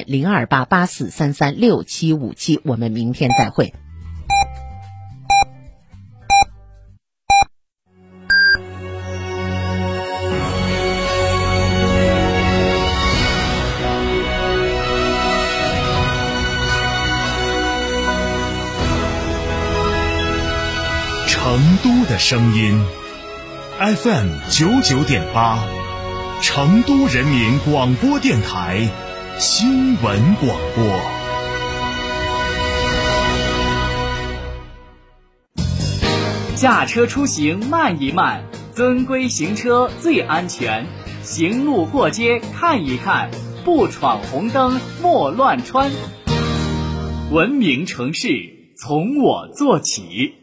零二八八四三三六七五七。我们明天再会。成都的声音，FM 九九点八，成都人民广播电台新闻广播。驾车出行慢一慢，遵规行车最安全。行路过街看一看，不闯红灯莫乱穿。文明城市从我做起。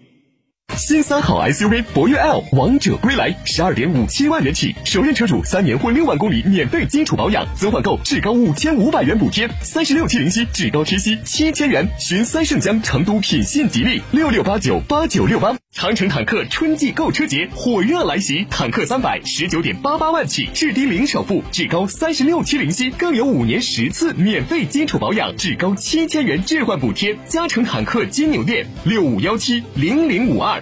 新三好 SUV 博越 L 王者归来，十二点五七万元起，首任车主三年或六万公里免费基础保养，增换购至高五千五百元补贴，三十六期零息至高贴息七千元。寻三圣江成都品信吉利六六八九八九六八。长城坦克春季购车节火热来袭，坦克三百十九点八八万起，至低零首付，至高三十六期零息，更有五年十次免费基础保养，至高七千元置换补贴。加成坦克金牛店六五幺七零零五二。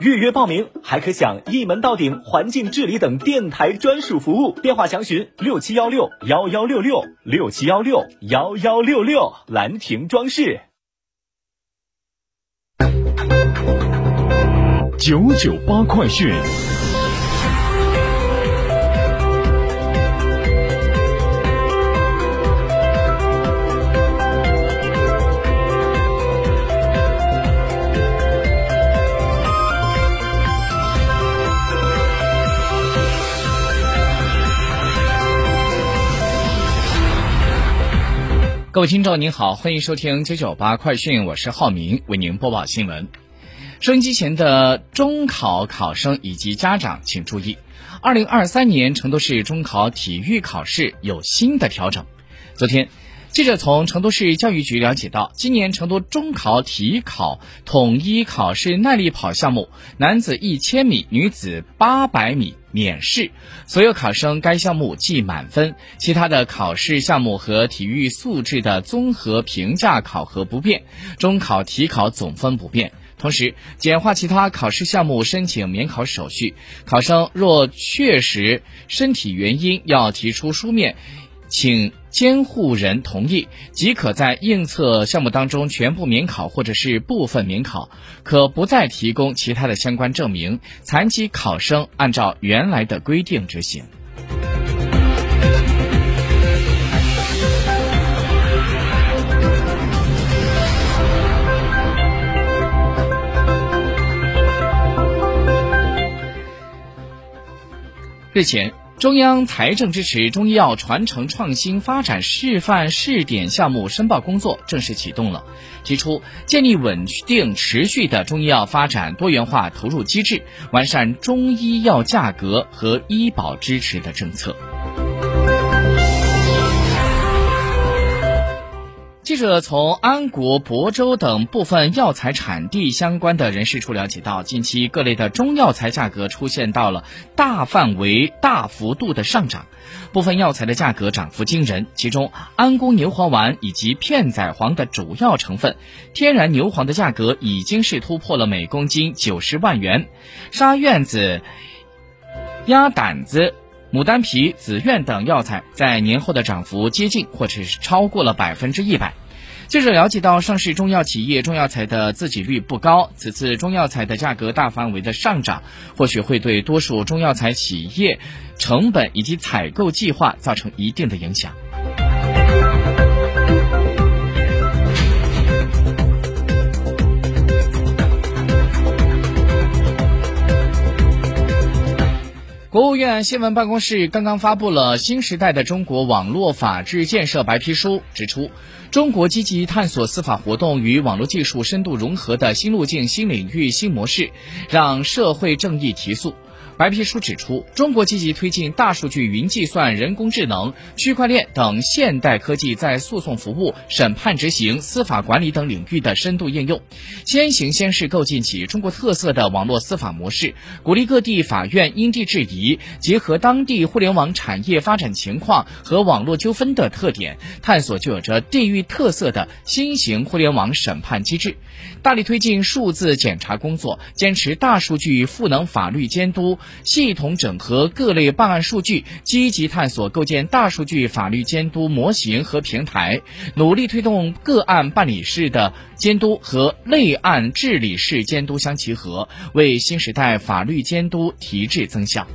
预约报名还可享一门到顶环境治理等电台专属服务。电话详询六七幺六幺幺六六六七幺六幺幺六六。兰亭装饰。九九八快讯。各位听众您好，欢迎收听九九八快讯，我是浩明，为您播报新闻。收音机前的中考考生以及家长请注意，二零二三年成都市中考体育考试有新的调整。昨天，记者从成都市教育局了解到，今年成都中考体考统一考试耐力跑项目，男子一千米，女子八百米。免试，所有考生该项目记满分，其他的考试项目和体育素质的综合评价考核不变，中考体考总分不变。同时，简化其他考试项目申请免考手续，考生若确实身体原因要提出书面，请。监护人同意即可在应测项目当中全部免考或者是部分免考，可不再提供其他的相关证明。残疾考生按照原来的规定执行。日前。中央财政支持中医药传承创新发展示范试点项目申报工作正式启动了，提出建立稳定持续的中医药发展多元化投入机制，完善中医药价格和医保支持的政策。记者从安国、亳州等部分药材产地相关的人士处了解到，近期各类的中药材价格出现到了大范围、大幅度的上涨，部分药材的价格涨幅惊人。其中，安宫牛黄丸以及片仔癀的主要成分天然牛黄的价格已经是突破了每公斤九十万元，沙苑子、鸭胆子。牡丹皮、紫苑等药材在年后的涨幅接近或者是超过了百分之一百。记者了解到，上市中药企业中药材的自给率不高，此次中药材的价格大范围的上涨，或许会对多数中药材企业成本以及采购计划造成一定的影响。国务院新闻办公室刚刚发布了《新时代的中国网络法治建设白皮书》，指出，中国积极探索司法活动与网络技术深度融合的新路径、新领域、新模式，让社会正义提速。白皮书指出，中国积极推进大数据、云计算、人工智能、区块链等现代科技在诉讼服务、审判执行、司法管理等领域的深度应用，先行先试构建起中国特色的网络司法模式，鼓励各地法院因地制宜，结合当地互联网产业发展情况和网络纠纷的特点，探索具有着地域特色的新型互联网审判机制，大力推进数字检察工作，坚持大数据赋能法律监督。系统整合各类办案数据，积极探索构建大数据法律监督模型和平台，努力推动个案办理式的监督和类案治理式监督相结合，为新时代法律监督提质增效。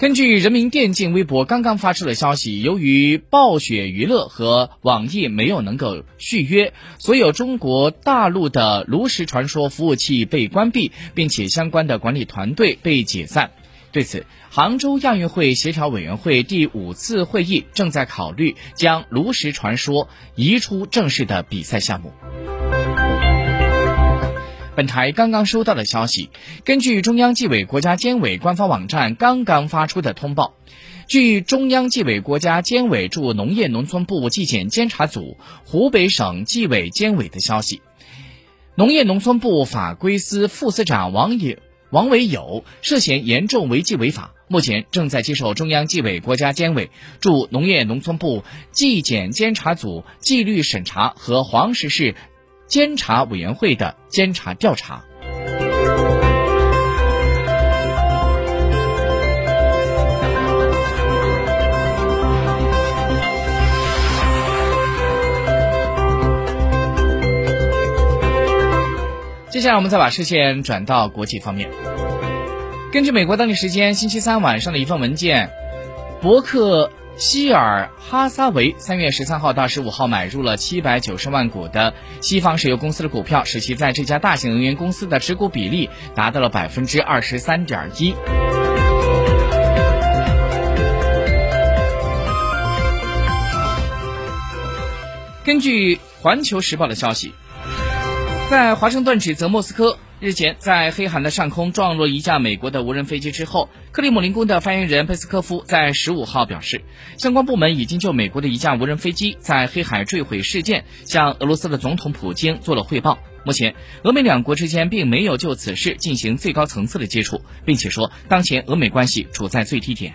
根据人民电竞微博刚刚发出的消息，由于暴雪娱乐和网易没有能够续约，所有中国大陆的炉石传说服务器被关闭，并且相关的管理团队被解散。对此，杭州亚运会协调委员会第五次会议正在考虑将炉石传说移出正式的比赛项目。本台刚刚收到的消息，根据中央纪委国家监委官方网站刚刚发出的通报，据中央纪委国家监委驻农业农村部纪检监察组、湖北省纪委监委的消息，农业农村部法规司副司长王友王维友涉嫌严重违纪违法，目前正在接受中央纪委国家监委驻农业农村部纪检监察组纪律审查和黄石市。监察委员会的监察调查。接下来，我们再把视线转到国际方面。根据美国当地时间星期三晚上的一份文件，伯克。希尔哈撒韦三月十三号到十五号买入了七百九十万股的西方石油公司的股票，使其在这家大型能源公司的持股比例达到了百分之二十三点一。根据《环球时报》的消息，在华盛顿指责莫斯科。日前，在黑海的上空撞落一架美国的无人飞机之后，克里姆林宫的发言人佩斯科夫在十五号表示，相关部门已经就美国的一架无人飞机在黑海坠毁事件向俄罗斯的总统普京做了汇报。目前，俄美两国之间并没有就此事进行最高层次的接触，并且说，当前俄美关系处在最低点。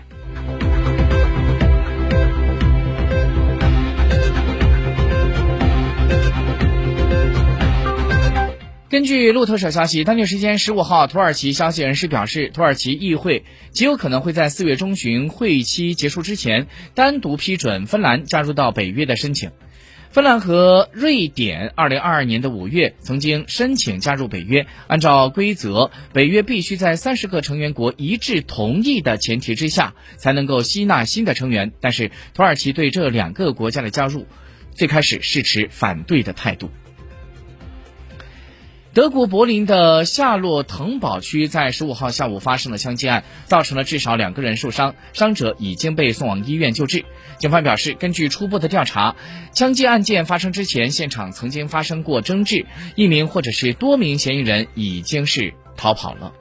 根据路透社消息，当地时间十五号，土耳其消息人士表示，土耳其议会极有可能会在四月中旬会期结束之前单独批准芬兰加入到北约的申请。芬兰和瑞典二零二二年的五月曾经申请加入北约，按照规则，北约必须在三十个成员国一致同意的前提之下才能够吸纳新的成员。但是土耳其对这两个国家的加入，最开始是持反对的态度。德国柏林的夏洛滕堡区在十五号下午发生了枪击案，造成了至少两个人受伤，伤者已经被送往医院救治。警方表示，根据初步的调查，枪击案件发生之前，现场曾经发生过争执，一名或者是多名嫌疑人已经是逃跑了。